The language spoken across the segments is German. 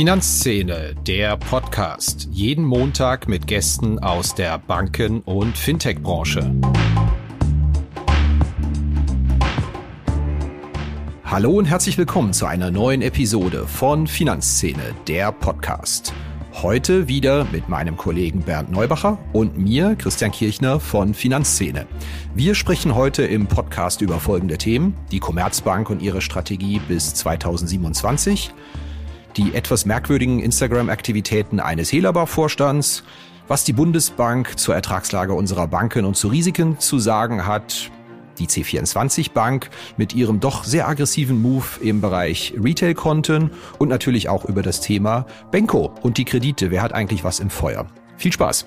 Finanzszene, der Podcast. Jeden Montag mit Gästen aus der Banken- und Fintech-Branche. Hallo und herzlich willkommen zu einer neuen Episode von Finanzszene, der Podcast. Heute wieder mit meinem Kollegen Bernd Neubacher und mir, Christian Kirchner von Finanzszene. Wir sprechen heute im Podcast über folgende Themen. Die Commerzbank und ihre Strategie bis 2027 die etwas merkwürdigen Instagram-Aktivitäten eines Helaba-Vorstands, was die Bundesbank zur Ertragslage unserer Banken und zu Risiken zu sagen hat, die C24 Bank mit ihrem doch sehr aggressiven Move im Bereich Retail-Konten und natürlich auch über das Thema Benko und die Kredite. Wer hat eigentlich was im Feuer? Viel Spaß!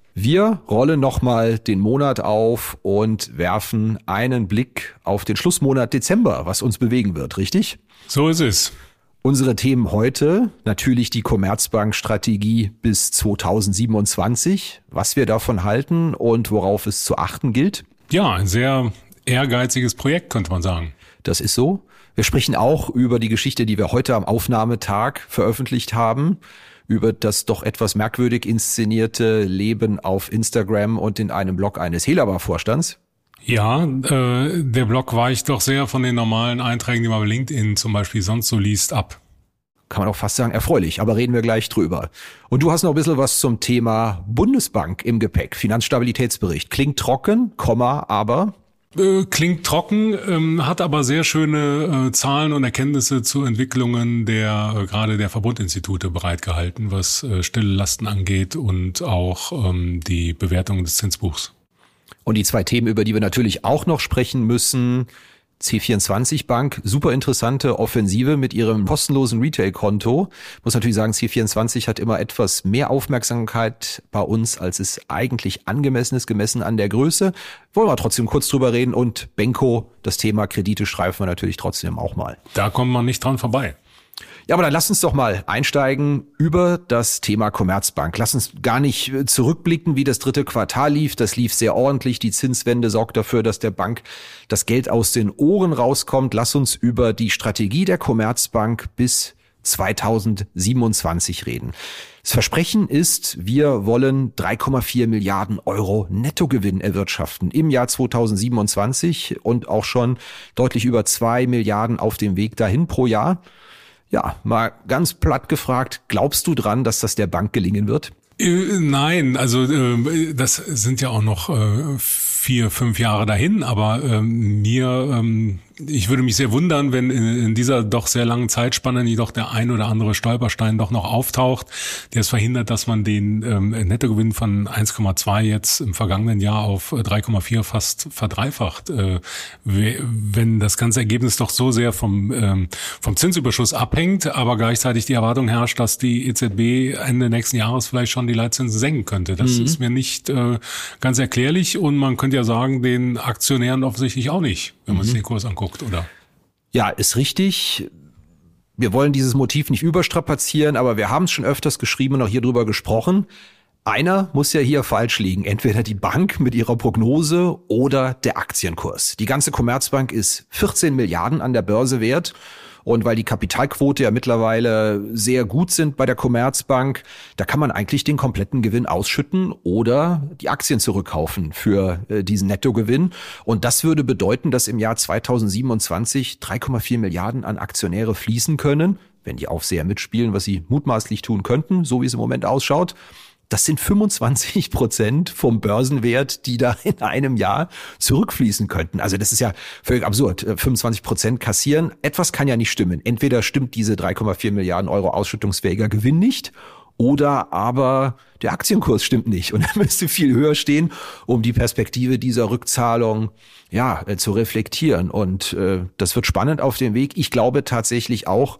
Wir rollen nochmal den Monat auf und werfen einen Blick auf den Schlussmonat Dezember, was uns bewegen wird, richtig? So ist es. Unsere Themen heute, natürlich die Commerzbank-Strategie bis 2027, was wir davon halten und worauf es zu achten gilt. Ja, ein sehr ehrgeiziges Projekt, könnte man sagen. Das ist so. Wir sprechen auch über die Geschichte, die wir heute am Aufnahmetag veröffentlicht haben über das doch etwas merkwürdig inszenierte Leben auf Instagram und in einem Blog eines Helaba-Vorstands. Ja, äh, der Blog weicht doch sehr von den normalen Einträgen, die man bei LinkedIn zum Beispiel sonst so liest, ab. Kann man auch fast sagen, erfreulich, aber reden wir gleich drüber. Und du hast noch ein bisschen was zum Thema Bundesbank im Gepäck. Finanzstabilitätsbericht. Klingt trocken, Komma, aber klingt trocken, ähm, hat aber sehr schöne äh, Zahlen und Erkenntnisse zu Entwicklungen der äh, gerade der Verbundinstitute bereitgehalten, was äh, stille Lasten angeht und auch ähm, die Bewertung des Zinsbuchs. Und die zwei Themen, über die wir natürlich auch noch sprechen müssen, C24 Bank, super interessante Offensive mit ihrem kostenlosen Retail-Konto. Muss natürlich sagen, C24 hat immer etwas mehr Aufmerksamkeit bei uns, als es eigentlich angemessen ist, gemessen an der Größe. Wollen wir trotzdem kurz drüber reden und Benko, das Thema Kredite streifen wir natürlich trotzdem auch mal. Da kommt man nicht dran vorbei. Ja, aber dann lass uns doch mal einsteigen über das Thema Commerzbank. Lass uns gar nicht äh, zurückblicken, wie das dritte Quartal lief. Das lief sehr ordentlich. Die Zinswende sorgt dafür, dass der Bank das Geld aus den Ohren rauskommt. Lass uns über die Strategie der Commerzbank bis 2027 reden. Das Versprechen ist, wir wollen 3,4 Milliarden Euro Nettogewinn erwirtschaften im Jahr 2027 und auch schon deutlich über zwei Milliarden auf dem Weg dahin pro Jahr. Ja, mal ganz platt gefragt, glaubst du dran, dass das der Bank gelingen wird? Äh, nein, also äh, das sind ja auch noch äh, vier, fünf Jahre dahin, aber ähm, mir ähm, ich würde mich sehr wundern, wenn in, dieser doch sehr langen Zeitspanne nicht doch der ein oder andere Stolperstein doch noch auftaucht, der es verhindert, dass man den ähm, Nettogewinn von 1,2 jetzt im vergangenen Jahr auf 3,4 fast verdreifacht. Äh, wenn das ganze Ergebnis doch so sehr vom, ähm, vom Zinsüberschuss abhängt, aber gleichzeitig die Erwartung herrscht, dass die EZB Ende nächsten Jahres vielleicht schon die Leitzinsen senken könnte. Das mhm. ist mir nicht äh, ganz erklärlich und man könnte ja sagen, den Aktionären offensichtlich auch nicht, wenn man mhm. sich den Kurs anguckt oder? Ja, ist richtig. Wir wollen dieses Motiv nicht überstrapazieren, aber wir haben es schon öfters geschrieben und auch hier drüber gesprochen. Einer muss ja hier falsch liegen. Entweder die Bank mit ihrer Prognose oder der Aktienkurs. Die ganze Commerzbank ist 14 Milliarden an der Börse wert. Und weil die Kapitalquote ja mittlerweile sehr gut sind bei der Commerzbank, da kann man eigentlich den kompletten Gewinn ausschütten oder die Aktien zurückkaufen für äh, diesen Nettogewinn. Und das würde bedeuten, dass im Jahr 2027 3,4 Milliarden an Aktionäre fließen können, wenn die Aufseher mitspielen, was sie mutmaßlich tun könnten, so wie es im Moment ausschaut. Das sind 25 Prozent vom Börsenwert, die da in einem Jahr zurückfließen könnten. Also das ist ja völlig absurd. 25 Prozent kassieren. Etwas kann ja nicht stimmen. Entweder stimmt diese 3,4 Milliarden Euro ausschüttungsfähiger Gewinn nicht oder aber der Aktienkurs stimmt nicht und er müsste viel höher stehen, um die Perspektive dieser Rückzahlung ja äh, zu reflektieren. Und äh, das wird spannend auf dem Weg. Ich glaube tatsächlich auch,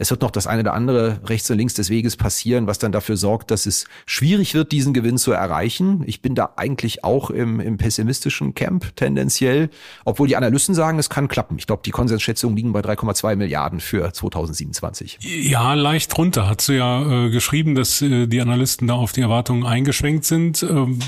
es wird noch das eine oder andere rechts und links des Weges passieren, was dann dafür sorgt, dass es schwierig wird, diesen Gewinn zu erreichen. Ich bin da eigentlich auch im, im pessimistischen Camp tendenziell, obwohl die Analysten sagen, es kann klappen. Ich glaube, die Konsensschätzungen liegen bei 3,2 Milliarden für 2027. Ja, leicht runter. Hast du ja äh, geschrieben, dass äh, die Analysten da auf die Erwartungen eingeschränkt sind. Ähm,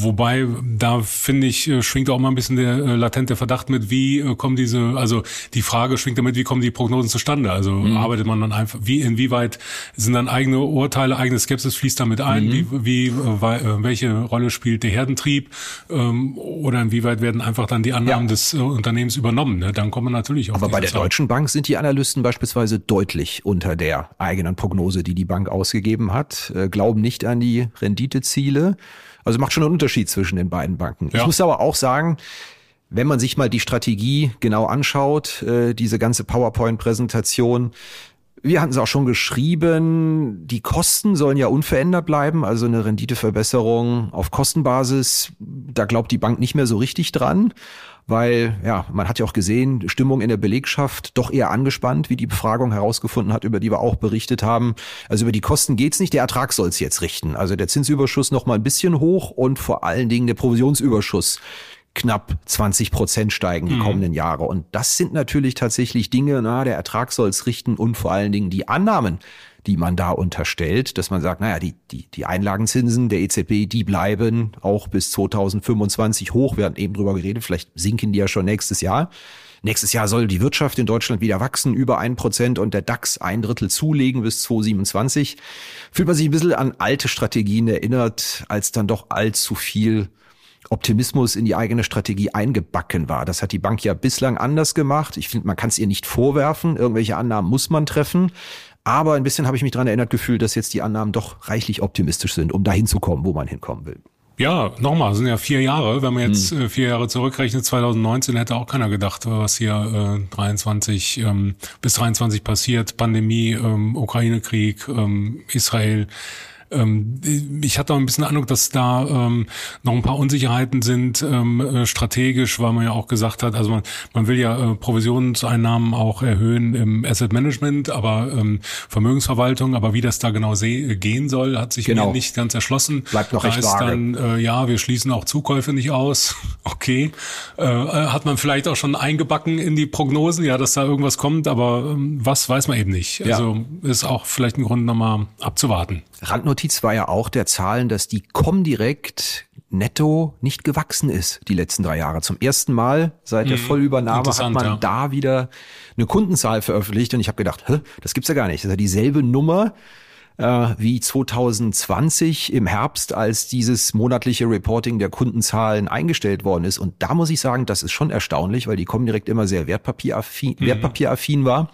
wobei, da finde ich, äh, schwingt auch mal ein bisschen der äh, latente Verdacht mit, wie äh, kommen diese, also die Frage schwingt damit, wie kommen die Prognosen zustande? Also mhm. arbeitet entscheidet man dann einfach, wie, inwieweit sind dann eigene Urteile, eigene Skepsis fließt damit ein, mhm. wie, wie, äh, welche Rolle spielt der Herdentrieb, ähm, oder inwieweit werden einfach dann die Annahmen ja. des äh, Unternehmens übernommen, ne? dann kommen wir natürlich auf Aber bei der Zahl. Deutschen Bank sind die Analysten beispielsweise deutlich unter der eigenen Prognose, die die Bank ausgegeben hat, äh, glauben nicht an die Renditeziele. Also macht schon einen Unterschied zwischen den beiden Banken. Ja. Ich muss aber auch sagen, wenn man sich mal die Strategie genau anschaut, äh, diese ganze PowerPoint-Präsentation, wir hatten es auch schon geschrieben, die Kosten sollen ja unverändert bleiben, also eine Renditeverbesserung auf Kostenbasis, da glaubt die Bank nicht mehr so richtig dran, weil ja, man hat ja auch gesehen, Stimmung in der Belegschaft doch eher angespannt, wie die Befragung herausgefunden hat, über die wir auch berichtet haben. Also über die Kosten geht's nicht, der Ertrag soll es jetzt richten. Also der Zinsüberschuss noch mal ein bisschen hoch und vor allen Dingen der Provisionsüberschuss knapp 20 Prozent steigen die mhm. kommenden Jahre. Und das sind natürlich tatsächlich Dinge, na, der Ertrag soll es richten und vor allen Dingen die Annahmen, die man da unterstellt, dass man sagt, naja, die, die, die Einlagenzinsen der EZB, die bleiben auch bis 2025 hoch. Wir hatten eben drüber geredet, vielleicht sinken die ja schon nächstes Jahr. Nächstes Jahr soll die Wirtschaft in Deutschland wieder wachsen, über ein Prozent und der DAX ein Drittel zulegen bis 2027. Fühlt man sich ein bisschen an alte Strategien erinnert, als dann doch allzu viel Optimismus in die eigene Strategie eingebacken war. Das hat die Bank ja bislang anders gemacht. Ich finde, man kann es ihr nicht vorwerfen. Irgendwelche Annahmen muss man treffen. Aber ein bisschen habe ich mich daran erinnert gefühlt, dass jetzt die Annahmen doch reichlich optimistisch sind, um dahin zu kommen, wo man hinkommen will. Ja, nochmal, sind ja vier Jahre. Wenn man jetzt hm. vier Jahre zurückrechnet, 2019 hätte auch keiner gedacht, was hier äh, 23 ähm, bis 23 passiert. Pandemie, ähm, Ukraine-Krieg, ähm, Israel ähm, ich hatte auch ein bisschen Eindruck, dass da ähm, noch ein paar Unsicherheiten sind, ähm, äh, strategisch, weil man ja auch gesagt hat, also man, man will ja äh, Provisionseinnahmen auch erhöhen im Asset Management, aber ähm, Vermögensverwaltung, aber wie das da genau gehen soll, hat sich genau. mir nicht ganz erschlossen. Bleibt noch da recht ist vage. dann, äh, ja, wir schließen auch Zukäufe nicht aus. okay. Äh, äh, hat man vielleicht auch schon eingebacken in die Prognosen, ja, dass da irgendwas kommt, aber ähm, was weiß man eben nicht. Ja. Also ist auch vielleicht ein Grund nochmal abzuwarten. Randnotiz war ja auch der Zahlen, dass die Comdirect netto nicht gewachsen ist die letzten drei Jahre. Zum ersten Mal seit der mhm. Vollübernahme hat man ja. da wieder eine Kundenzahl veröffentlicht und ich habe gedacht, Hä, das gibt's ja gar nicht. Das ist ja dieselbe Nummer äh, wie 2020 im Herbst, als dieses monatliche Reporting der Kundenzahlen eingestellt worden ist. Und da muss ich sagen, das ist schon erstaunlich, weil die Comdirect immer sehr wertpapieraffin, mhm. wertpapieraffin war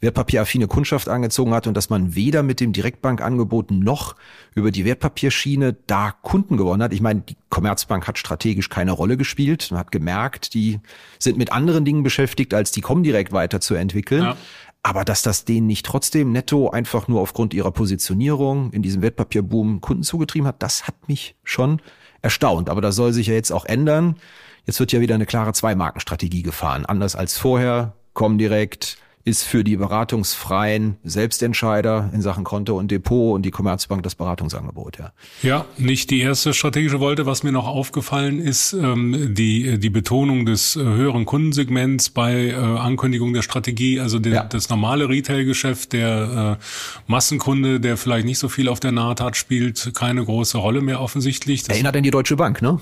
wertpapieraffine Kundschaft angezogen hat und dass man weder mit dem Direktbankangebot noch über die Wertpapierschiene da Kunden gewonnen hat. Ich meine, die Commerzbank hat strategisch keine Rolle gespielt. Man hat gemerkt, die sind mit anderen Dingen beschäftigt, als die Comdirect weiterzuentwickeln. Ja. Aber dass das denen nicht trotzdem netto einfach nur aufgrund ihrer Positionierung in diesem Wertpapierboom Kunden zugetrieben hat, das hat mich schon erstaunt. Aber das soll sich ja jetzt auch ändern. Jetzt wird ja wieder eine klare Zwei-Marken-Strategie gefahren. Anders als vorher. Comdirect, ist für die beratungsfreien Selbstentscheider in Sachen Konto und Depot und die Commerzbank das Beratungsangebot, ja. Ja, nicht die erste strategische Wolte. Was mir noch aufgefallen ist, ähm, die, die Betonung des äh, höheren Kundensegments bei äh, Ankündigung der Strategie, also der, ja. das normale Retail-Geschäft, der äh, Massenkunde, der vielleicht nicht so viel auf der Naht hat, spielt keine große Rolle mehr offensichtlich. Das Erinnert an die Deutsche Bank, ne?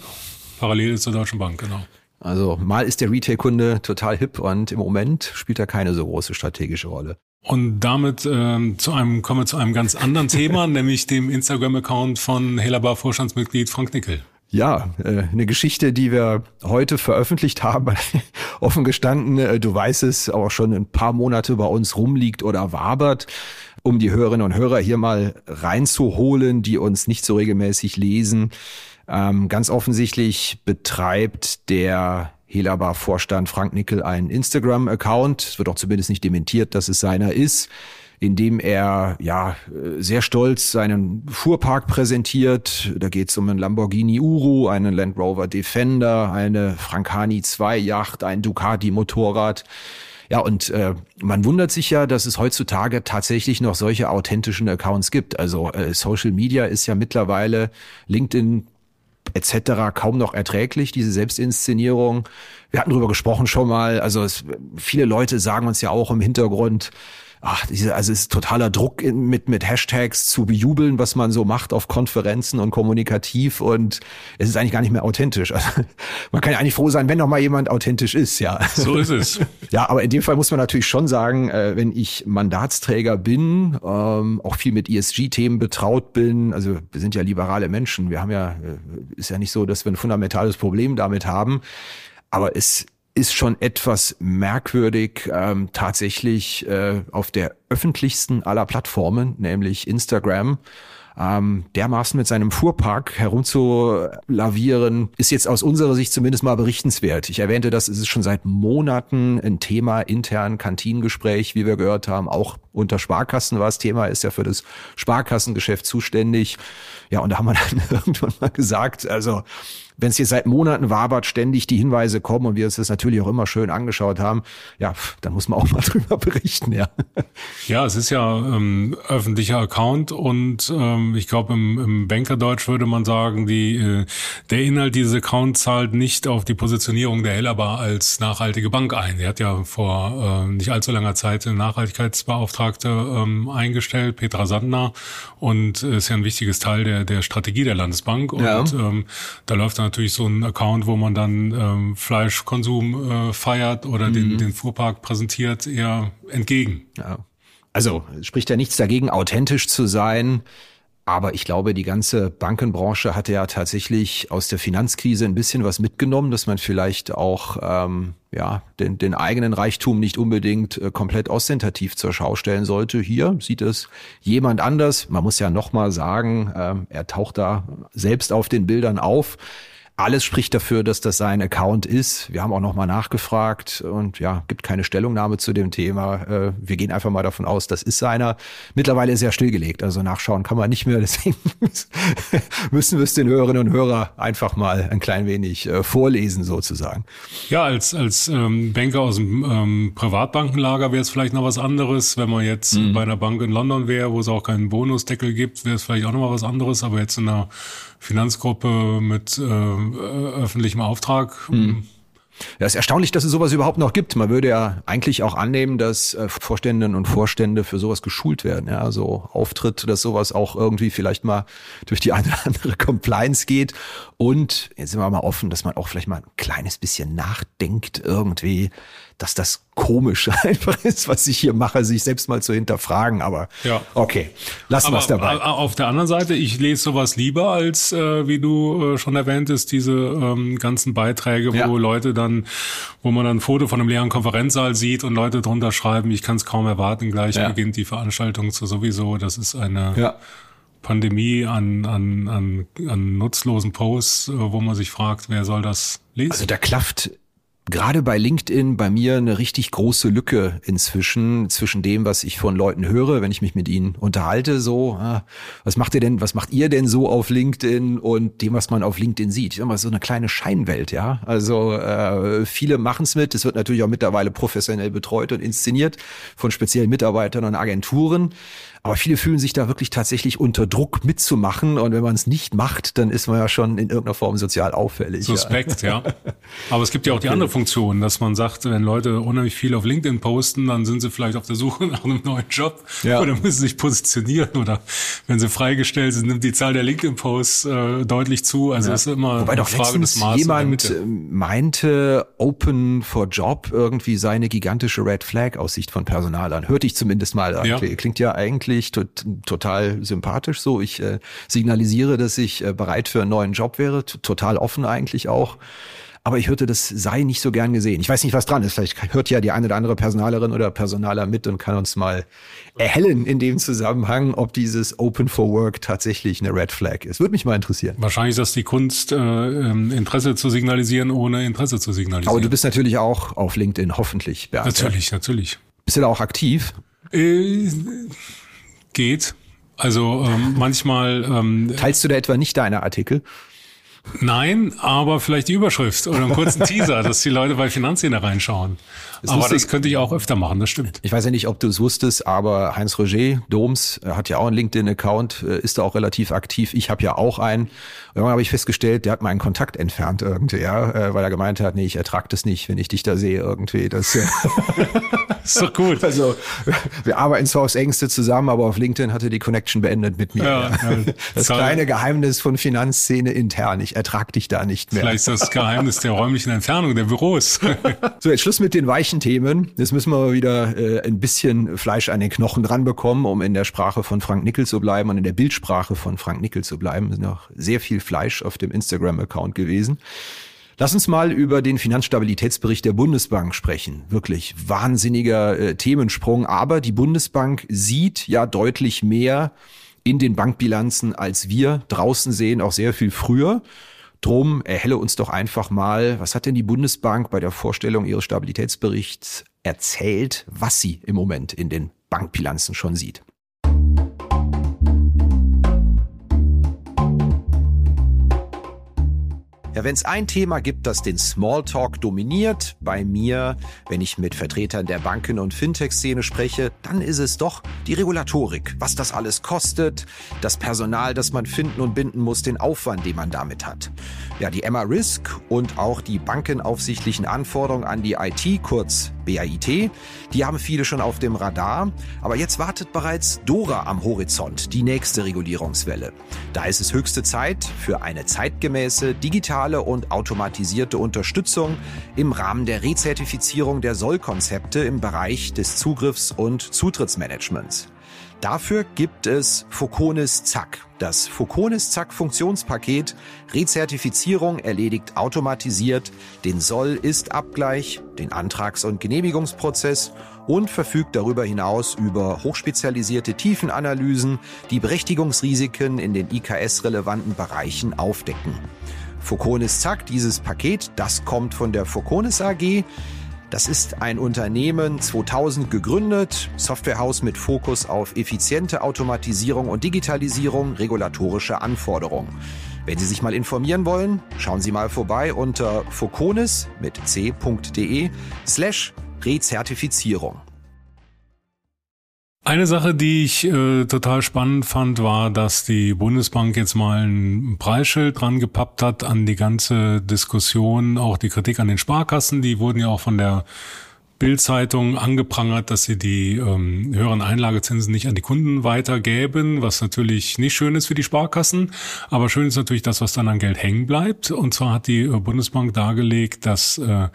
Parallel zur Deutschen Bank, genau. Also mal ist der Retail-Kunde total hip und im Moment spielt er keine so große strategische Rolle. Und damit ähm, zu einem kommen wir zu einem ganz anderen Thema, nämlich dem Instagram-Account von Helaba Vorstandsmitglied Frank Nickel. Ja, äh, eine Geschichte, die wir heute veröffentlicht haben. Offen gestanden, äh, du weißt es, auch schon ein paar Monate bei uns rumliegt oder wabert, um die Hörerinnen und Hörer hier mal reinzuholen, die uns nicht so regelmäßig lesen. Ähm, ganz offensichtlich betreibt der Helabar-Vorstand Frank Nickel einen Instagram-Account. Es wird auch zumindest nicht dementiert, dass es seiner ist in dem er ja sehr stolz seinen Fuhrpark präsentiert. Da geht es um einen Lamborghini Uru, einen Land Rover Defender, eine Francani 2 Yacht, ein Ducati Motorrad. Ja, und äh, man wundert sich ja, dass es heutzutage tatsächlich noch solche authentischen Accounts gibt. Also äh, Social Media ist ja mittlerweile LinkedIn etc. kaum noch erträglich, diese Selbstinszenierung. Wir hatten darüber gesprochen schon mal. Also es, viele Leute sagen uns ja auch im Hintergrund, ach, diese, also es ist totaler Druck mit, mit Hashtags zu bejubeln, was man so macht auf Konferenzen und kommunikativ und es ist eigentlich gar nicht mehr authentisch. Also, man kann ja eigentlich froh sein, wenn noch mal jemand authentisch ist, ja. So ist es. Ja, aber in dem Fall muss man natürlich schon sagen, äh, wenn ich Mandatsträger bin, ähm, auch viel mit ESG-Themen betraut bin, also wir sind ja liberale Menschen, wir haben ja, äh, ist ja nicht so, dass wir ein fundamentales Problem damit haben, aber es ist schon etwas merkwürdig, ähm, tatsächlich äh, auf der öffentlichsten aller Plattformen, nämlich Instagram, ähm, dermaßen mit seinem Fuhrpark herumzulavieren, ist jetzt aus unserer Sicht zumindest mal berichtenswert. Ich erwähnte das, es ist schon seit Monaten ein Thema intern Kantinengespräch, wie wir gehört haben, auch unter Sparkassen war es Thema, ist ja für das Sparkassengeschäft zuständig. Ja, und da haben wir dann irgendwann mal gesagt, also wenn es hier seit Monaten wabert, ständig die Hinweise kommen und wir uns das natürlich auch immer schön angeschaut haben, ja, dann muss man auch mal drüber berichten, ja. Ja, es ist ja ähm, öffentlicher Account und ähm, ich glaube im, im Bankerdeutsch würde man sagen, die äh, der Inhalt dieses Accounts zahlt nicht auf die Positionierung der Hellerbar als nachhaltige Bank ein. Er hat ja vor äh, nicht allzu langer Zeit eine Nachhaltigkeitsbeauftragte ähm, eingestellt, Petra Sandner, und äh, ist ja ein wichtiges Teil der der Strategie der Landesbank und ja. ähm, da läuft dann natürlich so ein Account, wo man dann ähm, Fleischkonsum äh, feiert oder mhm. den, den Fuhrpark präsentiert, eher entgegen. Ja. Also spricht ja nichts dagegen, authentisch zu sein. Aber ich glaube, die ganze Bankenbranche hatte ja tatsächlich aus der Finanzkrise ein bisschen was mitgenommen, dass man vielleicht auch ähm, ja den, den eigenen Reichtum nicht unbedingt äh, komplett ostentativ zur Schau stellen sollte. Hier sieht es jemand anders. Man muss ja noch mal sagen, ähm, er taucht da selbst auf den Bildern auf. Alles spricht dafür, dass das sein Account ist. Wir haben auch nochmal nachgefragt und ja, gibt keine Stellungnahme zu dem Thema. Äh, wir gehen einfach mal davon aus, das ist seiner. Mittlerweile ist er stillgelegt, also nachschauen kann man nicht mehr. Deswegen müssen wir es den Hörerinnen und Hörern einfach mal ein klein wenig äh, vorlesen sozusagen. Ja, als als ähm, Banker aus dem ähm, Privatbankenlager wäre es vielleicht noch was anderes. Wenn man jetzt mhm. bei einer Bank in London wäre, wo es auch keinen Bonusdeckel gibt, wäre es vielleicht auch noch mal was anderes. Aber jetzt in einer Finanzgruppe mit äh, öffentlichem Auftrag. Mhm. Ja, ist erstaunlich, dass es sowas überhaupt noch gibt. Man würde ja eigentlich auch annehmen, dass äh, Vorständinnen und Vorstände für sowas geschult werden. Ja, so Auftritt, dass sowas auch irgendwie vielleicht mal durch die eine oder andere Compliance geht. Und jetzt sind wir mal offen, dass man auch vielleicht mal ein kleines bisschen nachdenkt irgendwie dass das komisch einfach ist, was ich hier mache, sich selbst mal zu hinterfragen. Aber ja. okay, lassen wir es dabei. Auf der anderen Seite, ich lese sowas lieber als, äh, wie du äh, schon erwähntest, diese ähm, ganzen Beiträge, wo ja. Leute dann, wo man dann ein Foto von einem leeren Konferenzsaal sieht und Leute drunter schreiben, ich kann es kaum erwarten, gleich ja. beginnt die Veranstaltung zu sowieso. Das ist eine ja. Pandemie an, an, an, an nutzlosen Posts, äh, wo man sich fragt, wer soll das lesen? Also da klafft gerade bei LinkedIn bei mir eine richtig große Lücke inzwischen zwischen dem, was ich von Leuten höre, wenn ich mich mit ihnen unterhalte, so, ah, was macht ihr denn, was macht ihr denn so auf LinkedIn und dem, was man auf LinkedIn sieht? Ich sag mal, so eine kleine Scheinwelt, ja. Also äh, viele machen es mit. Es wird natürlich auch mittlerweile professionell betreut und inszeniert von speziellen Mitarbeitern und Agenturen. Aber viele fühlen sich da wirklich tatsächlich unter Druck mitzumachen. Und wenn man es nicht macht, dann ist man ja schon in irgendeiner Form sozial auffällig. Suspekt, ja. ja. Aber es gibt ja auch die andere Funktion, dass man sagt, wenn Leute unheimlich viel auf LinkedIn posten, dann sind sie vielleicht auf der Suche nach einem neuen Job ja. oder müssen sich positionieren oder wenn sie freigestellt sind, nimmt die Zahl der LinkedIn-Posts äh, deutlich zu. Also ja. ist immer Wobei eine doch Frage des Maßes. Jemand meinte, Open for Job irgendwie seine gigantische Red Flag aus Sicht von Personalern. Hörte ich zumindest mal. Ja. Klingt ja eigentlich eigentlich to total sympathisch so. Ich äh, signalisiere, dass ich äh, bereit für einen neuen Job wäre, total offen eigentlich auch. Aber ich hörte, das sei nicht so gern gesehen. Ich weiß nicht, was dran ist. Vielleicht hört ja die eine oder andere Personalerin oder Personaler mit und kann uns mal erhellen in dem Zusammenhang, ob dieses Open for Work tatsächlich eine Red Flag ist. Würde mich mal interessieren. Wahrscheinlich ist das die Kunst, äh, ähm, Interesse zu signalisieren, ohne Interesse zu signalisieren. Aber du bist natürlich auch auf LinkedIn, hoffentlich. Bernd. Natürlich, natürlich. Bist du da auch aktiv? Äh, geht. Also ähm, manchmal. Ähm, Teilst du da etwa nicht deine Artikel? Nein, aber vielleicht die Überschrift oder einen kurzen Teaser, dass die Leute bei Finanzszene reinschauen. Das aber das könnte ich auch öfter machen, das stimmt. Ich weiß ja nicht, ob du es wusstest, aber Heinz Roger Doms hat ja auch einen LinkedIn-Account, äh, ist da auch relativ aktiv. Ich habe ja auch einen. Irgendwann habe ich festgestellt, der hat meinen Kontakt entfernt irgendwie, ja, äh, weil er gemeint hat, nee, ich ertrag das nicht, wenn ich dich da sehe irgendwie. Das ist doch gut. Also wir arbeiten zwar aufs engste zusammen, aber auf LinkedIn hatte die Connection beendet mit mir. Ja, ja. Das kleine Geheimnis von Finanzszene intern. Ich ertrag dich da nicht mehr. Vielleicht ist das Geheimnis der räumlichen Entfernung der Büros. so, jetzt Schluss mit den weichen Themen. Jetzt müssen wir wieder äh, ein bisschen Fleisch an den Knochen dran bekommen, um in der Sprache von Frank Nickel zu bleiben und in der Bildsprache von Frank Nickel zu bleiben. Es ist noch sehr viel Fleisch auf dem Instagram-Account gewesen. Lass uns mal über den Finanzstabilitätsbericht der Bundesbank sprechen. Wirklich wahnsinniger äh, Themensprung. Aber die Bundesbank sieht ja deutlich mehr in den Bankbilanzen, als wir draußen sehen, auch sehr viel früher. Drum erhelle uns doch einfach mal, was hat denn die Bundesbank bei der Vorstellung ihres Stabilitätsberichts erzählt, was sie im Moment in den Bankbilanzen schon sieht? Ja, wenn es ein Thema gibt, das den Smalltalk dominiert, bei mir, wenn ich mit Vertretern der Banken- und Fintech-Szene spreche, dann ist es doch die Regulatorik. Was das alles kostet, das Personal, das man finden und binden muss, den Aufwand, den man damit hat. Ja, die Emma Risk und auch die bankenaufsichtlichen Anforderungen an die IT, kurz BAIT, die haben viele schon auf dem Radar. Aber jetzt wartet bereits Dora am Horizont, die nächste Regulierungswelle. Da ist es höchste Zeit für eine zeitgemäße, digitale und automatisierte Unterstützung im Rahmen der Rezertifizierung der Sollkonzepte im Bereich des Zugriffs- und Zutrittsmanagements. Dafür gibt es Foconis Zack. Das Foconis Zack Funktionspaket Rezertifizierung erledigt automatisiert den Soll-Ist-Abgleich, den Antrags- und Genehmigungsprozess und verfügt darüber hinaus über hochspezialisierte Tiefenanalysen, die Berechtigungsrisiken in den IKS-relevanten Bereichen aufdecken. Foconis Zack, dieses Paket, das kommt von der Foconis AG, das ist ein Unternehmen 2000 gegründet, Softwarehaus mit Fokus auf effiziente Automatisierung und Digitalisierung, regulatorische Anforderungen. Wenn Sie sich mal informieren wollen, schauen Sie mal vorbei unter foconis mit c.de slash Rezertifizierung. Eine Sache, die ich äh, total spannend fand, war, dass die Bundesbank jetzt mal ein Preisschild dran gepappt hat an die ganze Diskussion, auch die Kritik an den Sparkassen. Die wurden ja auch von der Bild-Zeitung angeprangert, dass sie die ähm, höheren Einlagezinsen nicht an die Kunden weitergäben, was natürlich nicht schön ist für die Sparkassen. Aber schön ist natürlich das, was dann an Geld hängen bleibt. Und zwar hat die äh, Bundesbank dargelegt, dass äh,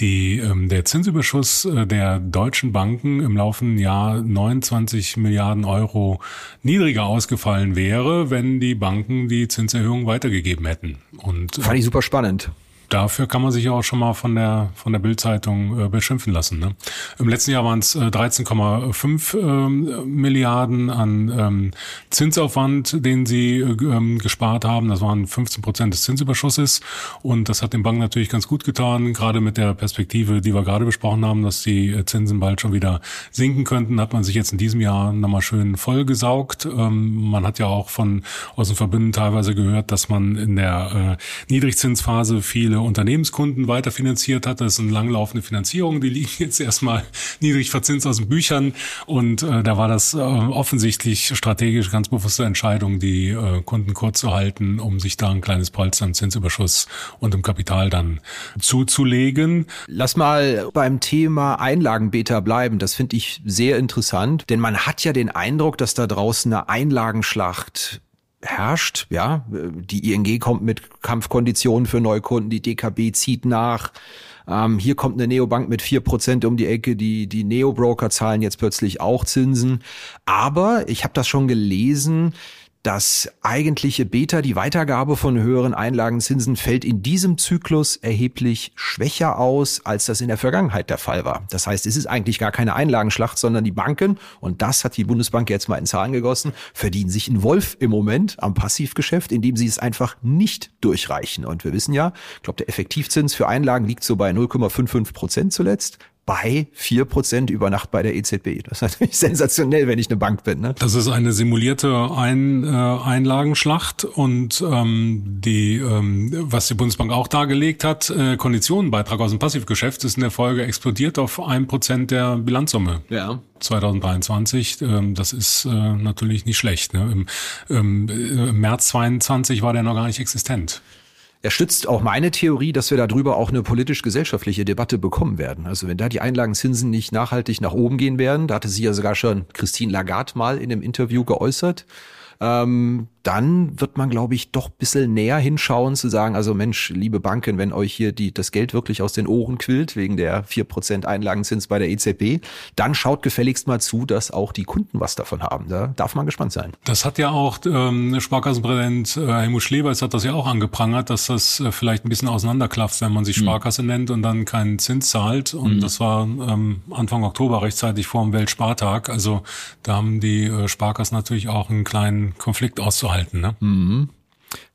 die, ähm, der Zinsüberschuss äh, der deutschen Banken im laufenden Jahr 29 Milliarden Euro niedriger ausgefallen wäre, wenn die Banken die Zinserhöhung weitergegeben hätten. Und, äh, Fand ich super spannend. Dafür kann man sich ja auch schon mal von der von der Bildzeitung äh, beschimpfen lassen. Ne? Im letzten Jahr waren es äh, 13,5 äh, Milliarden an ähm, Zinsaufwand, den sie äh, ähm, gespart haben. Das waren 15 Prozent des Zinsüberschusses und das hat den Banken natürlich ganz gut getan, gerade mit der Perspektive, die wir gerade besprochen haben, dass die äh, Zinsen bald schon wieder sinken könnten, hat man sich jetzt in diesem Jahr nochmal schön vollgesaugt. Ähm, man hat ja auch von aus den Verbünden teilweise gehört, dass man in der äh, Niedrigzinsphase viele Unternehmenskunden weiterfinanziert hat. Das ist eine langlaufende Finanzierung, die liegen jetzt erstmal niedrig verzinst aus den Büchern und äh, da war das äh, offensichtlich strategisch ganz bewusste Entscheidung, die äh, Kunden kurz zu halten, um sich da ein kleines Polster im Zinsüberschuss und im Kapital dann zuzulegen. Lass mal beim Thema Einlagenbeta bleiben. Das finde ich sehr interessant, denn man hat ja den Eindruck, dass da draußen eine Einlagenschlacht herrscht. Ja, die ING kommt mit Kampfkonditionen für Neukunden, die DKB zieht nach. Ähm, hier kommt eine Neobank mit vier Prozent um die Ecke, die, die Neo-Broker zahlen jetzt plötzlich auch Zinsen. Aber ich habe das schon gelesen, das eigentliche Beta, die Weitergabe von höheren Einlagenzinsen, fällt in diesem Zyklus erheblich schwächer aus, als das in der Vergangenheit der Fall war. Das heißt, es ist eigentlich gar keine Einlagenschlacht, sondern die Banken, und das hat die Bundesbank jetzt mal in Zahlen gegossen, verdienen sich einen Wolf im Moment am Passivgeschäft, indem sie es einfach nicht durchreichen. Und wir wissen ja, ich glaube, der Effektivzins für Einlagen liegt so bei 0,55 Prozent zuletzt bei vier Prozent über Nacht bei der EZB. Das ist natürlich sensationell, wenn ich eine Bank bin. Ne? Das ist eine simulierte Ein, äh, Einlagenschlacht und ähm, die, ähm, was die Bundesbank auch dargelegt hat, äh, Konditionenbeitrag aus dem Passivgeschäft ist in der Folge explodiert auf ein Prozent der Bilanzsumme. Ja. 2023. Ähm, das ist äh, natürlich nicht schlecht. Ne? Im, ähm, Im März 22 war der noch gar nicht existent. Er stützt auch meine Theorie, dass wir darüber auch eine politisch-gesellschaftliche Debatte bekommen werden. Also wenn da die Einlagenzinsen nicht nachhaltig nach oben gehen werden, da hatte sie ja sogar schon Christine Lagarde mal in einem Interview geäußert, ähm, dann wird man, glaube ich, doch bisschen näher hinschauen, zu sagen, also Mensch, liebe Banken, wenn euch hier die, das Geld wirklich aus den Ohren quillt, wegen der vier Prozent Einlagenzins bei der EZB, dann schaut gefälligst mal zu, dass auch die Kunden was davon haben. Da darf man gespannt sein. Das hat ja auch ähm, Sparkassenpräsident äh, Helmut Schleber, hat das ja auch angeprangert, dass das äh, vielleicht ein bisschen auseinanderklafft, wenn man sich hm. Sparkasse mhm. nennt und dann keinen Zins zahlt. Und mhm. das war ähm, Anfang Oktober rechtzeitig vor dem Weltspartag. Also da haben die äh, Sparkassen natürlich auch einen kleinen Konflikt auszuhalten. Ne? Mhm.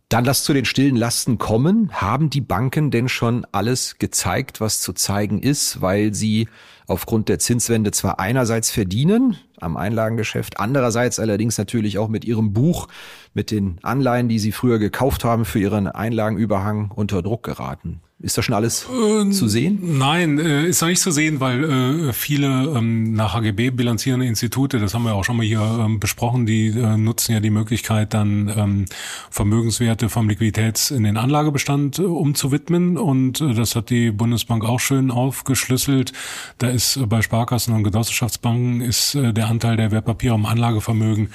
Dann lass zu den stillen Lasten kommen. Haben die Banken denn schon alles gezeigt, was zu zeigen ist, weil sie aufgrund der Zinswende zwar einerseits verdienen am Einlagengeschäft, andererseits allerdings natürlich auch mit ihrem Buch, mit den Anleihen, die sie früher gekauft haben, für ihren Einlagenüberhang unter Druck geraten? Ist da schon alles äh, zu sehen? Nein, äh, ist noch nicht zu sehen, weil äh, viele ähm, nach HGB bilanzierende Institute, das haben wir auch schon mal hier ähm, besprochen, die äh, nutzen ja die Möglichkeit, dann ähm, Vermögenswerte vom Liquiditäts in den Anlagebestand äh, umzuwidmen. Und äh, das hat die Bundesbank auch schön aufgeschlüsselt. Da ist bei Sparkassen und Genossenschaftsbanken ist der Anteil der Wertpapiere am Anlagevermögen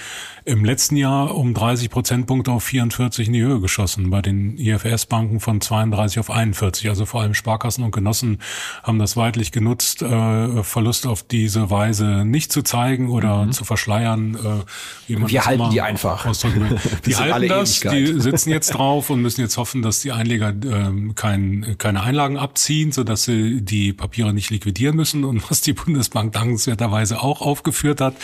im letzten Jahr um 30 Prozentpunkte auf 44 in die Höhe geschossen. Bei den IFS-Banken von 32 auf 41. 40. Also vor allem Sparkassen und Genossen haben das weitlich genutzt, äh, Verlust auf diese Weise nicht zu zeigen oder mhm. zu verschleiern. Äh, wie man Wir halten die einfach. die halten das, die sitzen jetzt drauf und müssen jetzt hoffen, dass die Einleger äh, kein, keine Einlagen abziehen, sodass sie die Papiere nicht liquidieren müssen. Und was die Bundesbank dankenswerterweise auch aufgeführt hat,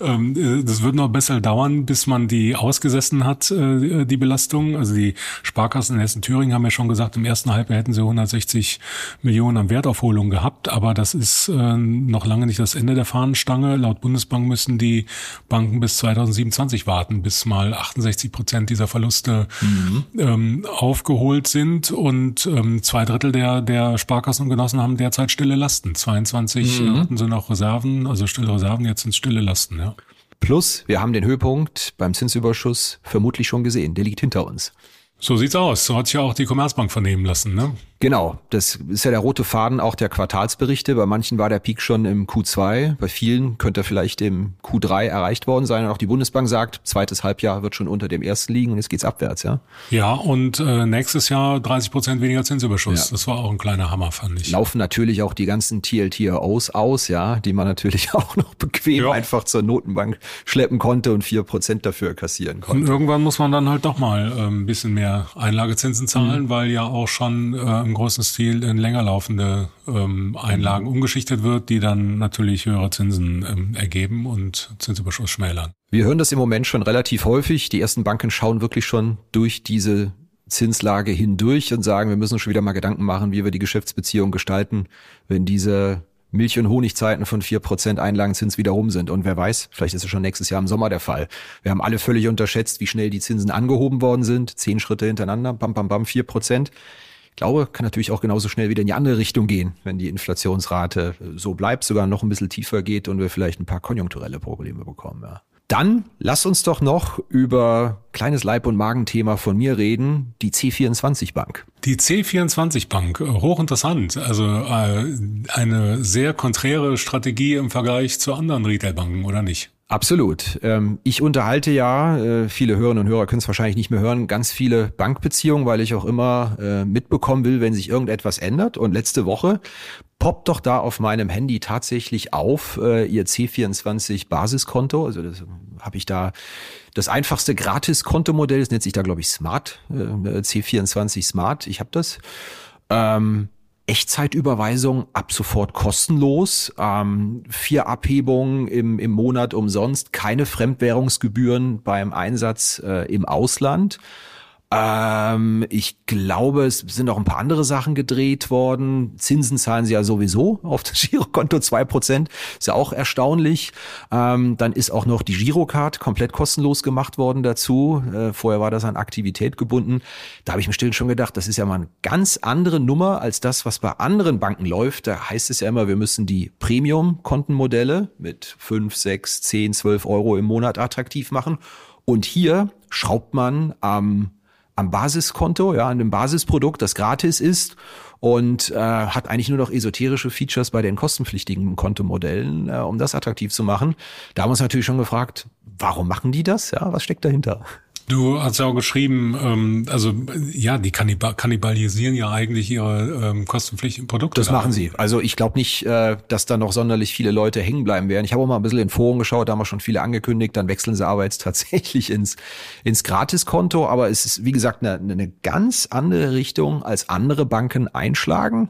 ähm, äh, das wird noch besser dauern, bis man die ausgesessen hat, äh, die Belastung. Also die Sparkassen in Hessen-Thüringen haben ja schon gesagt, im ersten Halbjahr hätten sie 160 Millionen an Wertaufholung gehabt, aber das ist äh, noch lange nicht das Ende der Fahnenstange. Laut Bundesbank müssen die Banken bis 2027 warten, bis mal 68 Prozent dieser Verluste mhm. ähm, aufgeholt sind und ähm, zwei Drittel der, der Sparkassen und Genossen haben derzeit stille Lasten. 22 mhm. hatten sie noch Reserven, also stille Reserven, jetzt sind stille Lasten, ja. Plus, wir haben den Höhepunkt beim Zinsüberschuss vermutlich schon gesehen. Der liegt hinter uns. So sieht's aus. So hat sich ja auch die Commerzbank vernehmen lassen, ne? Genau, das ist ja der rote Faden auch der Quartalsberichte. Bei manchen war der Peak schon im Q2, bei vielen könnte er vielleicht im Q3 erreicht worden sein. Und auch die Bundesbank sagt, zweites Halbjahr wird schon unter dem ersten liegen und jetzt geht's abwärts, ja. Ja, und äh, nächstes Jahr 30 Prozent weniger Zinsüberschuss. Ja. Das war auch ein kleiner Hammer, fand ich. Laufen natürlich auch die ganzen TLTROs aus, ja, die man natürlich auch noch bequem ja. einfach zur Notenbank schleppen konnte und vier Prozent dafür kassieren konnte. Und irgendwann muss man dann halt doch mal äh, ein bisschen mehr Einlagezinsen zahlen, mhm. weil ja auch schon äh, im großen Stil in länger laufende ähm, Einlagen umgeschichtet wird, die dann natürlich höhere Zinsen ähm, ergeben und Zinsüberschuss schmälern. Wir hören das im Moment schon relativ häufig. Die ersten Banken schauen wirklich schon durch diese Zinslage hindurch und sagen, wir müssen schon wieder mal Gedanken machen, wie wir die Geschäftsbeziehung gestalten, wenn diese Milch- und Honigzeiten von vier Prozent Einlagenzins wieder rum sind. Und wer weiß, vielleicht ist es schon nächstes Jahr im Sommer der Fall. Wir haben alle völlig unterschätzt, wie schnell die Zinsen angehoben worden sind. Zehn Schritte hintereinander, bam, bam, bam, vier Prozent. Ich glaube, kann natürlich auch genauso schnell wieder in die andere Richtung gehen, wenn die Inflationsrate so bleibt, sogar noch ein bisschen tiefer geht und wir vielleicht ein paar konjunkturelle Probleme bekommen. Ja. Dann lass uns doch noch über kleines Leib- und Magenthema von mir reden, die C24 Bank. Die C24 Bank, äh, hochinteressant. Also äh, eine sehr konträre Strategie im Vergleich zu anderen Retailbanken, oder nicht? Absolut. Ähm, ich unterhalte ja, äh, viele Hörerinnen und Hörer können es wahrscheinlich nicht mehr hören, ganz viele Bankbeziehungen, weil ich auch immer äh, mitbekommen will, wenn sich irgendetwas ändert. Und letzte Woche poppt doch da auf meinem Handy tatsächlich auf äh, ihr C24 Basiskonto. Also das habe ich da das einfachste Gratis-Kontomodell, das nennt sich da, glaube ich, Smart, C24 Smart. Ich habe das. Ähm, Echtzeitüberweisung ab sofort kostenlos, ähm, vier Abhebungen im, im Monat umsonst, keine Fremdwährungsgebühren beim Einsatz äh, im Ausland. Ähm, ich glaube, es sind auch ein paar andere Sachen gedreht worden. Zinsen zahlen sie ja sowieso auf das Girokonto zwei Prozent. Ist ja auch erstaunlich. Ähm, dann ist auch noch die Girocard komplett kostenlos gemacht worden dazu. Äh, vorher war das an Aktivität gebunden. Da habe ich mir still schon gedacht, das ist ja mal eine ganz andere Nummer als das, was bei anderen Banken läuft. Da heißt es ja immer, wir müssen die Premium-Kontenmodelle mit fünf, sechs, zehn, zwölf Euro im Monat attraktiv machen. Und hier schraubt man am am Basiskonto, ja, an dem Basisprodukt, das gratis ist und äh, hat eigentlich nur noch esoterische Features bei den kostenpflichtigen Kontomodellen, äh, um das attraktiv zu machen. Da haben wir uns natürlich schon gefragt, warum machen die das? Ja, was steckt dahinter? Du hast ja auch geschrieben, ähm, also ja, die kannibal kannibalisieren ja eigentlich ihre ähm, kostenpflichtigen Produkte. Das machen sie. Also ich glaube nicht, äh, dass da noch sonderlich viele Leute hängen bleiben werden. Ich habe auch mal ein bisschen in Foren geschaut, da haben wir schon viele angekündigt, dann wechseln sie aber jetzt tatsächlich ins, ins Gratiskonto. Aber es ist, wie gesagt, eine, eine ganz andere Richtung, als andere Banken einschlagen.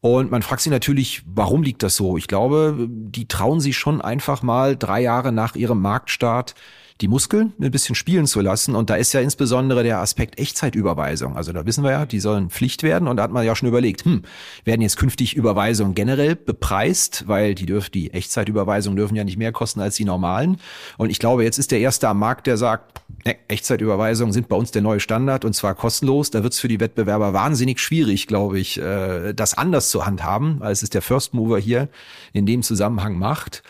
Und man fragt sich natürlich, warum liegt das so? Ich glaube, die trauen sich schon einfach mal drei Jahre nach ihrem Marktstart die Muskeln ein bisschen spielen zu lassen. Und da ist ja insbesondere der Aspekt Echtzeitüberweisung. Also da wissen wir ja, die sollen Pflicht werden. Und da hat man ja schon überlegt, hm, werden jetzt künftig Überweisungen generell bepreist, weil die dürfen, die Echtzeitüberweisungen dürfen ja nicht mehr kosten als die normalen. Und ich glaube, jetzt ist der erste am Markt, der sagt, Echtzeitüberweisungen sind bei uns der neue Standard und zwar kostenlos. Da wird es für die Wettbewerber wahnsinnig schwierig, glaube ich, äh, das anders zu handhaben, als es der First Mover hier in dem Zusammenhang macht.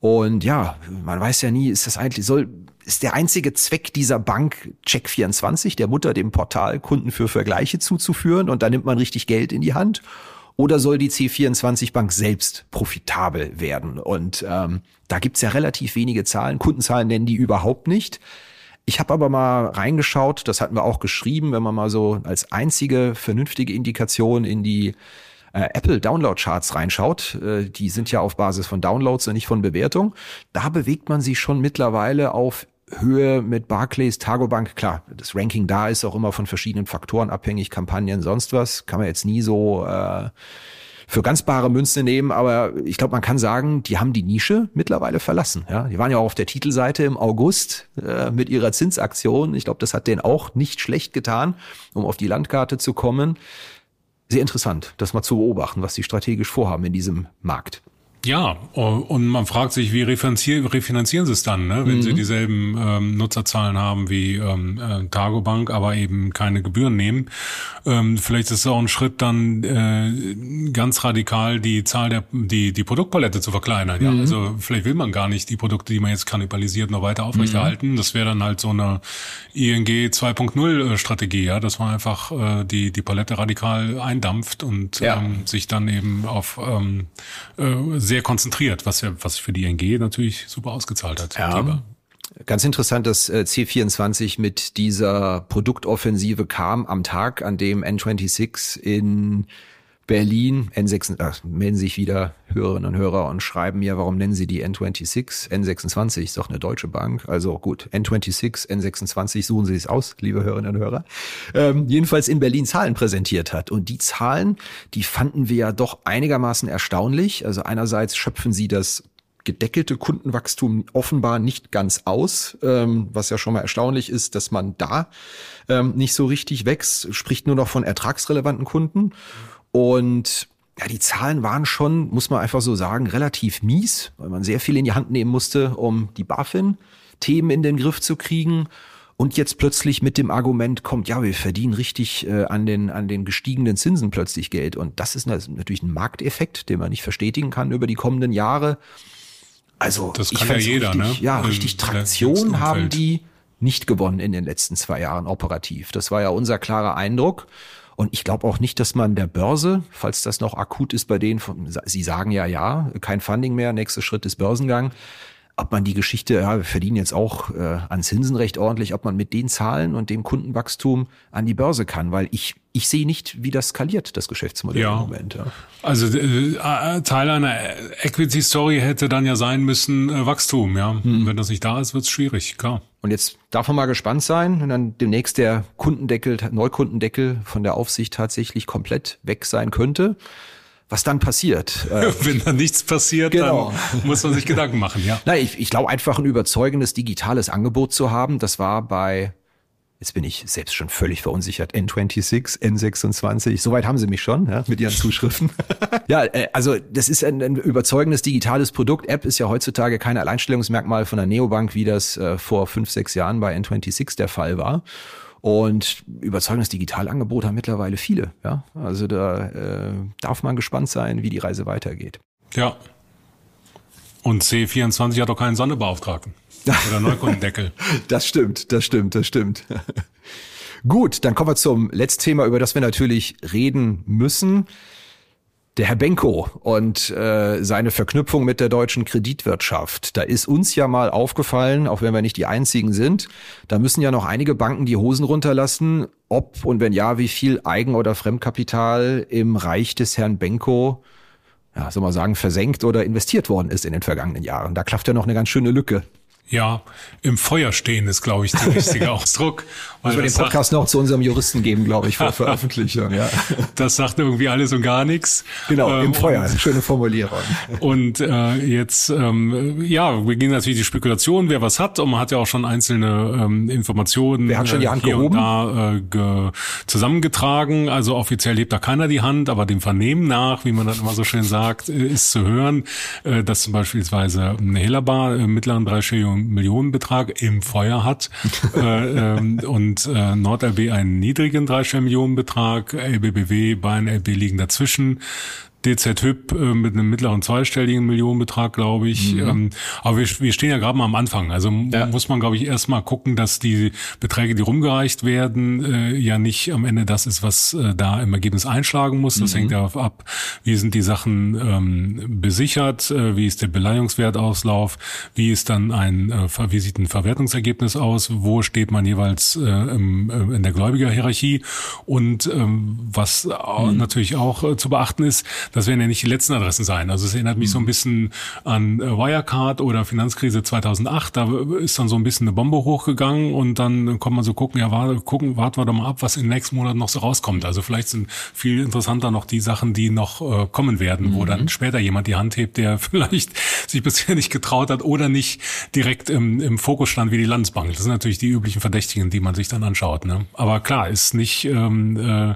Und ja, man weiß ja nie, ist das eigentlich, soll, ist der einzige Zweck dieser Bank Check24, der Mutter dem Portal Kunden für Vergleiche zuzuführen und da nimmt man richtig Geld in die Hand? Oder soll die C24 Bank selbst profitabel werden? Und ähm, da gibt's ja relativ wenige Zahlen. Kundenzahlen nennen die überhaupt nicht. Ich habe aber mal reingeschaut, das hatten wir auch geschrieben, wenn man mal so als einzige vernünftige Indikation in die äh, Apple Download Charts reinschaut, äh, die sind ja auf Basis von Downloads und nicht von Bewertung, da bewegt man sich schon mittlerweile auf Höhe mit Barclays, Targobank, klar, das Ranking da ist auch immer von verschiedenen Faktoren abhängig, Kampagnen, sonst was, kann man jetzt nie so äh, für ganz bare Münze nehmen, aber ich glaube, man kann sagen, die haben die Nische mittlerweile verlassen. Ja, die waren ja auch auf der Titelseite im August äh, mit ihrer Zinsaktion. Ich glaube, das hat denen auch nicht schlecht getan, um auf die Landkarte zu kommen sehr interessant, das mal zu beobachten, was sie strategisch vorhaben in diesem Markt. Ja, und man fragt sich, wie refinanzieren, refinanzieren sie es dann, ne? wenn mhm. sie dieselben ähm, Nutzerzahlen haben wie ähm, äh, Targobank, aber eben keine Gebühren nehmen. Ähm, vielleicht ist es auch ein Schritt, dann äh, ganz radikal die Zahl der die die Produktpalette zu verkleinern. Mhm. Ja, also vielleicht will man gar nicht die Produkte, die man jetzt kannibalisiert, noch weiter aufrechterhalten. Mhm. Das wäre dann halt so eine ING 2.0 äh, Strategie, ja, dass man einfach äh, die die Palette radikal eindampft und ja. ähm, sich dann eben auf ähm, äh, sehr sehr konzentriert, was ja, was für die ING natürlich super ausgezahlt hat. Ja. Ganz interessant, dass äh, C24 mit dieser Produktoffensive kam am Tag, an dem N26 in Berlin, N6, ach, melden sich wieder Hörerinnen und Hörer und schreiben mir, warum nennen sie die N26? N26 ist doch eine deutsche Bank. Also gut, N26, N26, suchen Sie es aus, liebe Hörerinnen und Hörer. Ähm, jedenfalls in Berlin Zahlen präsentiert hat. Und die Zahlen, die fanden wir ja doch einigermaßen erstaunlich. Also einerseits schöpfen sie das gedeckelte Kundenwachstum offenbar nicht ganz aus, ähm, was ja schon mal erstaunlich ist, dass man da ähm, nicht so richtig wächst, spricht nur noch von ertragsrelevanten Kunden. Und ja, die Zahlen waren schon, muss man einfach so sagen, relativ mies, weil man sehr viel in die Hand nehmen musste, um die BaFin-Themen in den Griff zu kriegen. Und jetzt plötzlich mit dem Argument kommt, ja, wir verdienen richtig äh, an, den, an den gestiegenen Zinsen plötzlich Geld. Und das ist natürlich ein Markteffekt, den man nicht verstetigen kann über die kommenden Jahre. Also das ich kann ja jeder, richtig, ne? Ja, richtig Traktion haben die nicht gewonnen in den letzten zwei Jahren operativ. Das war ja unser klarer Eindruck. Und ich glaube auch nicht, dass man der Börse, falls das noch akut ist bei denen, sie sagen ja, ja, kein Funding mehr, nächster Schritt ist Börsengang, ob man die Geschichte, ja, wir verdienen jetzt auch äh, an Zinsen recht ordentlich, ob man mit den Zahlen und dem Kundenwachstum an die Börse kann, weil ich ich sehe nicht, wie das skaliert, das Geschäftsmodell ja. im Moment. Ja. Also äh, äh, Teil einer Equity-Story hätte dann ja sein müssen äh, Wachstum, ja. Hm. Wenn das nicht da ist, wird es schwierig, klar. Und jetzt darf man mal gespannt sein, wenn dann demnächst der Kundendeckel, Neukundendeckel von der Aufsicht tatsächlich komplett weg sein könnte was dann passiert. Äh, Wenn da nichts passiert, genau. dann muss man sich Gedanken machen, ja. Na, ich, ich glaube einfach ein überzeugendes digitales Angebot zu haben. Das war bei, jetzt bin ich selbst schon völlig verunsichert, N26, N26, soweit haben sie mich schon, ja, mit ihren Zuschriften. ja, äh, also das ist ein, ein, überzeugendes digitales Produkt. App ist ja heutzutage kein Alleinstellungsmerkmal von der Neobank, wie das äh, vor fünf, sechs Jahren bei N26 der Fall war. Und überzeugendes Digitalangebot haben mittlerweile viele. Ja? Also da äh, darf man gespannt sein, wie die Reise weitergeht. Ja. Und C24 hat auch keinen Sonderbeauftragten. Oder Neukundendeckel. das stimmt, das stimmt, das stimmt. Gut, dann kommen wir zum letzten Thema, über das wir natürlich reden müssen der Herr Benko und äh, seine Verknüpfung mit der deutschen Kreditwirtschaft. Da ist uns ja mal aufgefallen, auch wenn wir nicht die einzigen sind, da müssen ja noch einige Banken die Hosen runterlassen, ob und wenn ja, wie viel Eigen- oder Fremdkapital im Reich des Herrn Benko, ja, soll man sagen, versenkt oder investiert worden ist in den vergangenen Jahren. Da klafft ja noch eine ganz schöne Lücke. Ja, im Feuer stehen ist, glaube ich, der richtige Ausdruck. Weil wir den Podcast sagt, noch zu unserem Juristen geben, glaube ich, vor Veröffentlichung. Ja. Das sagt irgendwie alles und gar nichts. Genau, im ähm, Feuer, und, schöne Formulierung. Und äh, jetzt, ähm, ja, wir gehen natürlich die Spekulation, wer was hat. Und man hat ja auch schon einzelne ähm, Informationen wer hat schon die Hand äh, hier gehoben? und da äh, ge zusammengetragen. Also offiziell hebt da keiner die Hand, aber dem Vernehmen nach, wie man dann immer so schön sagt, äh, ist zu hören, äh, dass beispielsweise eine Hellerbar äh, mittleren dreistelligen Millionenbetrag im Feuer hat äh, ähm, und äh, NordLB einen niedrigen dreistelligen Millionenbetrag, LBBW, Bayern LB liegen dazwischen. DZ Hüb äh, mit einem mittleren zweistelligen Millionenbetrag, glaube ich. Mhm. Ähm, aber wir, wir stehen ja gerade mal am Anfang. Also ja. muss man, glaube ich, erstmal gucken, dass die Beträge, die rumgereicht werden, äh, ja nicht am Ende das ist, was äh, da im Ergebnis einschlagen muss. Das mhm. hängt darauf ab, wie sind die Sachen ähm, besichert, wie ist der Beleihungswertauslauf, wie ist dann ein, wie sieht ein Verwertungsergebnis aus, wo steht man jeweils im, in der Gläubigerhierarchie und ähm, was mhm. natürlich auch zu beachten ist, das werden ja nicht die letzten Adressen sein. Also es erinnert mich so ein mhm. bisschen an äh, Wirecard oder Finanzkrise 2008. Da ist dann so ein bisschen eine Bombe hochgegangen und dann kommt man so gucken, ja, warte, gucken, warten wir doch mal ab, was in den nächsten Monaten noch so rauskommt. Also vielleicht sind viel interessanter noch die Sachen, die noch äh, kommen werden, mhm. wo dann später jemand die Hand hebt, der vielleicht sich bisher nicht getraut hat oder nicht direkt im, im Fokus stand wie die Landesbank. Das sind natürlich die üblichen Verdächtigen, die man sich dann anschaut. Ne? Aber klar, ist nicht ähm, äh,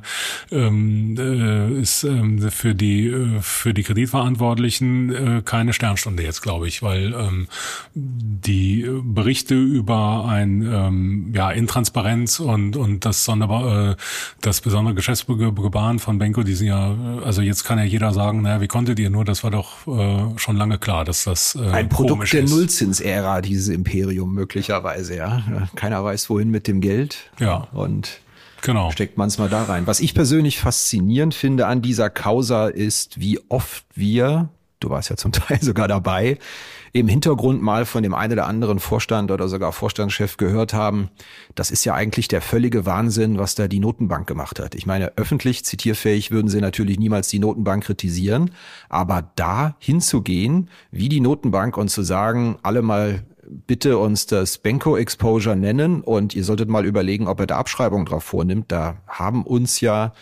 ähm, äh, ist ähm, für die äh, für die Kreditverantwortlichen äh, keine Sternstunde jetzt, glaube ich, weil ähm, die Berichte über ein ähm, ja Intransparenz und und das sonderbar äh, das besondere Geschäftsgebaren von Benko, die sind ja also jetzt kann ja jeder sagen, naja, wie konntet ihr nur? Das war doch äh, schon lange klar, dass das äh, ein Produkt der Nullzinsära, dieses Imperium möglicherweise, ja. Keiner weiß wohin mit dem Geld. Ja. Und Genau. Steckt man es mal da rein. Was ich persönlich faszinierend finde an dieser Causa ist, wie oft wir du warst ja zum Teil sogar dabei, im Hintergrund mal von dem einen oder anderen Vorstand oder sogar Vorstandschef gehört haben, das ist ja eigentlich der völlige Wahnsinn, was da die Notenbank gemacht hat. Ich meine, öffentlich zitierfähig würden sie natürlich niemals die Notenbank kritisieren, aber da hinzugehen, wie die Notenbank und zu sagen, alle mal bitte uns das Benko Exposure nennen und ihr solltet mal überlegen, ob er da Abschreibung drauf vornimmt. Da haben uns ja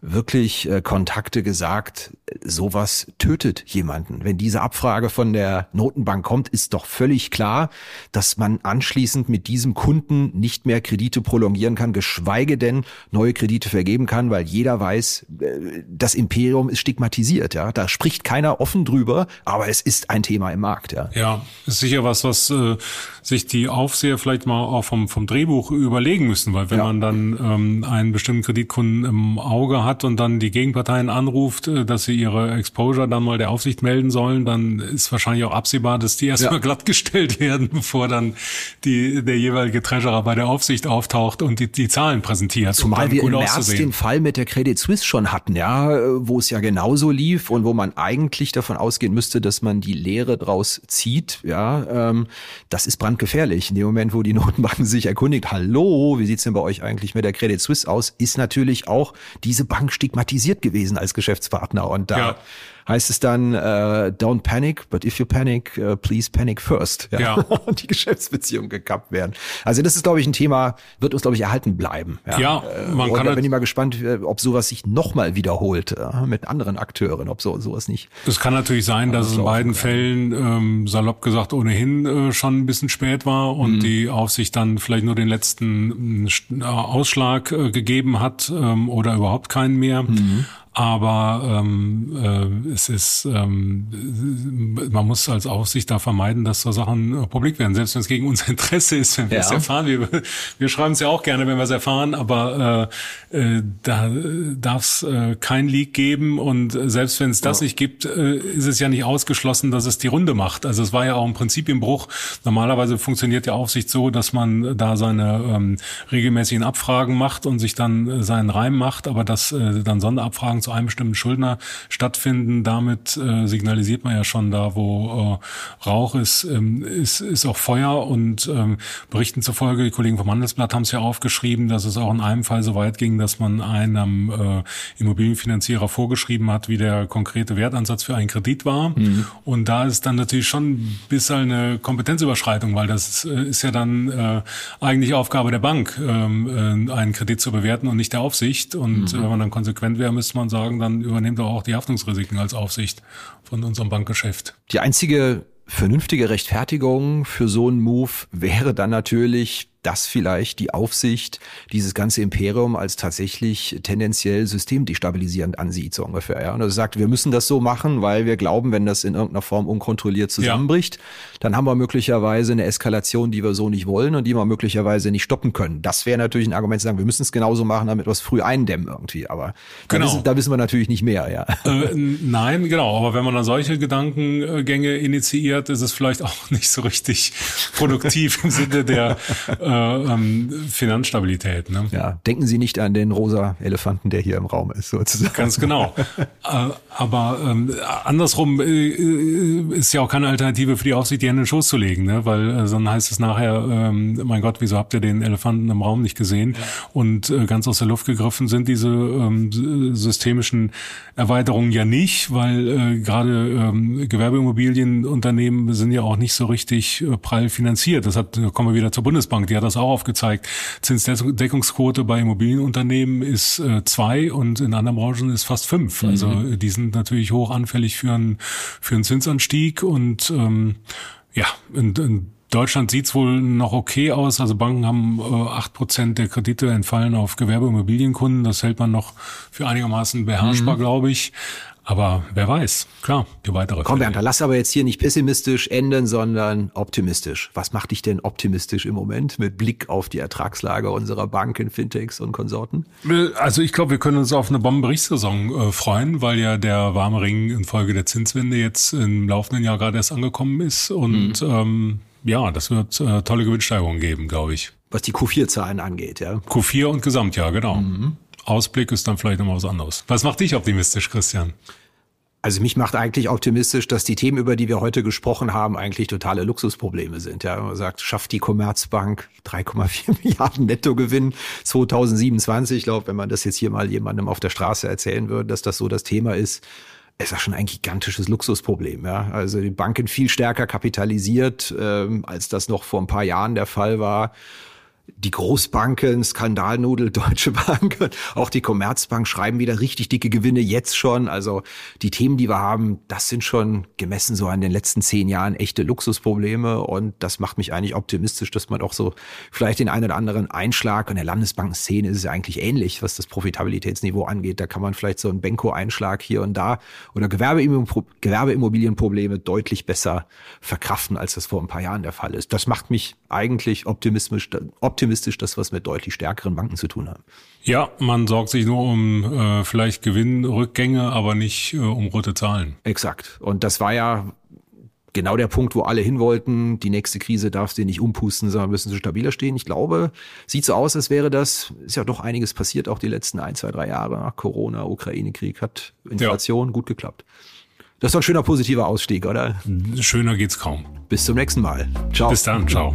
wirklich äh, Kontakte gesagt, sowas tötet jemanden. Wenn diese Abfrage von der Notenbank kommt, ist doch völlig klar, dass man anschließend mit diesem Kunden nicht mehr Kredite prolongieren kann, geschweige denn neue Kredite vergeben kann, weil jeder weiß, äh, das Imperium ist stigmatisiert. Ja, da spricht keiner offen drüber, aber es ist ein Thema im Markt. Ja, ja ist sicher was, was äh, sich die Aufseher vielleicht mal auch vom vom Drehbuch überlegen müssen, weil wenn ja. man dann ähm, einen bestimmten Kreditkunden im Auge hat und dann die Gegenparteien anruft, äh, dass sie ihre Exposure dann mal der Aufsicht melden sollen, dann ist wahrscheinlich auch absehbar, dass die erstmal ja. glattgestellt werden, bevor dann die, der jeweilige Treasurer bei der Aufsicht auftaucht und die, die Zahlen präsentiert. Zumal wir im März den Fall mit der Credit Suisse schon hatten, ja, wo es ja genauso lief und wo man eigentlich davon ausgehen müsste, dass man die Lehre draus zieht, ja, ähm, das ist brandgefährlich. In dem Moment, wo die Notenbanken sich erkundigt, hallo, wie sieht's denn bei euch eigentlich mit der Credit Suisse aus, ist natürlich auch diese Bank stigmatisiert gewesen als Geschäftspartner. Und da ja heißt es dann, äh, don't panic, but if you panic, uh, please panic first. Ja. ja. Und die Geschäftsbeziehungen gekappt werden. Also das ist, glaube ich, ein Thema, wird uns, glaube ich, erhalten bleiben. Ja, ja man Und kann. Da bin ich mal gespannt, äh, ob sowas sich nochmal wiederholt äh, mit anderen Akteuren, ob so sowas nicht. Es kann natürlich sein, dass es in beiden kann. Fällen, ähm, salopp gesagt, ohnehin äh, schon ein bisschen spät war und mhm. die Aufsicht dann vielleicht nur den letzten äh, Ausschlag äh, gegeben hat ähm, oder überhaupt keinen mehr. Mhm. Aber ähm, äh, es ist, ähm, man muss als Aufsicht da vermeiden, dass so Sachen äh, publik werden, selbst wenn es gegen unser Interesse ist, wenn wir ja. es erfahren. Wir, wir schreiben es ja auch gerne, wenn wir es erfahren, aber äh, äh, da darf es äh, kein Leak geben und selbst wenn es das ja. nicht gibt, äh, ist es ja nicht ausgeschlossen, dass es die Runde macht. Also es war ja auch ein Prinzipienbruch. Normalerweise funktioniert die Aufsicht so, dass man da seine ähm, regelmäßigen Abfragen macht und sich dann äh, seinen Reim macht, aber dass äh, dann Sonderabfragen zu einem bestimmten Schuldner stattfinden. Damit äh, signalisiert man ja schon da, wo äh, Rauch ist, ähm, ist, ist auch Feuer. Und ähm, Berichten zufolge, die Kollegen vom Handelsblatt haben es ja aufgeschrieben, dass es auch in einem Fall so weit ging, dass man einem äh, Immobilienfinanzierer vorgeschrieben hat, wie der konkrete Wertansatz für einen Kredit war. Mhm. Und da ist dann natürlich schon ein bisschen eine Kompetenzüberschreitung, weil das äh, ist ja dann äh, eigentlich Aufgabe der Bank, ähm, äh, einen Kredit zu bewerten und nicht der Aufsicht. Und mhm. wenn man dann konsequent wäre, müsste man sagen, sagen, dann übernehmt doch auch die Haftungsrisiken als Aufsicht von unserem Bankgeschäft. Die einzige vernünftige Rechtfertigung für so einen Move wäre dann natürlich, dass vielleicht die Aufsicht dieses ganze Imperium als tatsächlich tendenziell systemdestabilisierend ansieht, so ungefähr. Ja? Und er sagt, wir müssen das so machen, weil wir glauben, wenn das in irgendeiner Form unkontrolliert zusammenbricht, ja. dann haben wir möglicherweise eine Eskalation, die wir so nicht wollen und die wir möglicherweise nicht stoppen können. Das wäre natürlich ein Argument zu sagen, wir müssen es genauso machen, damit wir es früh eindämmen irgendwie. Aber genau. da, wissen, da wissen wir natürlich nicht mehr. Ja. Äh, nein, genau. Aber wenn man dann solche Gedankengänge initiiert, ist es vielleicht auch nicht so richtig produktiv im Sinne der äh, ähm, Finanzstabilität. Ne? Ja, denken Sie nicht an den rosa Elefanten, der hier im Raum ist, sozusagen. Ganz genau. äh, aber ähm, andersrum äh, äh, ist ja auch keine Alternative für die Aufsicht, die Hände in den Schoß zu legen, ne? weil äh, dann heißt es nachher, ähm, mein Gott, wieso habt ihr den Elefanten im Raum nicht gesehen? Ja. Und äh, ganz aus der Luft gegriffen sind diese ähm, systemischen Erweiterungen ja nicht, weil gerade ähm, Gewerbeimmobilienunternehmen sind ja auch nicht so richtig prall finanziert. Das hat, da kommen wir wieder zur Bundesbank, die hat das auch aufgezeigt. Zinsdeckungsquote bei Immobilienunternehmen ist äh, zwei und in anderen Branchen ist fast fünf. Mhm. Also die sind natürlich hoch anfällig für einen, für einen Zinsanstieg und ähm, ja, in, in Deutschland sieht's wohl noch okay aus. Also Banken haben acht äh, Prozent der Kredite entfallen auf Gewerbeimmobilienkunden. Das hält man noch für einigermaßen beherrschbar, mhm. glaube ich. Aber wer weiß, klar, die weitere. Komm, Bernd, lass aber jetzt hier nicht pessimistisch enden, sondern optimistisch. Was macht dich denn optimistisch im Moment mit Blick auf die Ertragslage unserer Banken, Fintechs und Konsorten? Also ich glaube, wir können uns auf eine Bombenberichtssaison äh, freuen, weil ja der warme Ring infolge der Zinswende jetzt im laufenden Jahr gerade erst angekommen ist. Und mhm. ähm, ja, das wird äh, tolle Gewinnsteigerungen geben, glaube ich. Was die Q4-Zahlen angeht, ja. Q4 und Gesamtjahr, genau. Mhm. Ausblick ist dann vielleicht nochmal was anderes. Was macht dich optimistisch, Christian? Also mich macht eigentlich optimistisch, dass die Themen, über die wir heute gesprochen haben, eigentlich totale Luxusprobleme sind. Ja, man sagt, schafft die Commerzbank 3,4 Milliarden Nettogewinn 2027. Ich glaube, wenn man das jetzt hier mal jemandem auf der Straße erzählen würde, dass das so das Thema ist, ist das schon ein gigantisches Luxusproblem. Ja? Also die Banken viel stärker kapitalisiert, ähm, als das noch vor ein paar Jahren der Fall war die Großbanken, Skandalnudel, Deutsche Bank, auch die Commerzbank schreiben wieder richtig dicke Gewinne jetzt schon. Also die Themen, die wir haben, das sind schon gemessen so an den letzten zehn Jahren echte Luxusprobleme und das macht mich eigentlich optimistisch, dass man auch so vielleicht den einen oder anderen Einschlag in der Landesbankenszene ist es ja eigentlich ähnlich, was das Profitabilitätsniveau angeht. Da kann man vielleicht so einen Benko-Einschlag hier und da oder Gewerbeimmobilienprobleme deutlich besser verkraften, als das vor ein paar Jahren der Fall ist. Das macht mich eigentlich optimistisch, optimistisch, dass wir es mit deutlich stärkeren Banken zu tun haben. Ja, man sorgt sich nur um äh, vielleicht Gewinnrückgänge, aber nicht äh, um rote Zahlen. Exakt. Und das war ja genau der Punkt, wo alle hin wollten. Die nächste Krise darfst du nicht umpusten, sondern müssen sie stabiler stehen. Ich glaube, sieht so aus, als wäre das, ist ja doch einiges passiert, auch die letzten ein, zwei, drei Jahre. Corona, Ukraine-Krieg hat Inflation ja. gut geklappt. Das ist doch ein schöner positiver Ausstieg, oder? Schöner geht's kaum. Bis zum nächsten Mal. Ciao. Bis dann, ciao.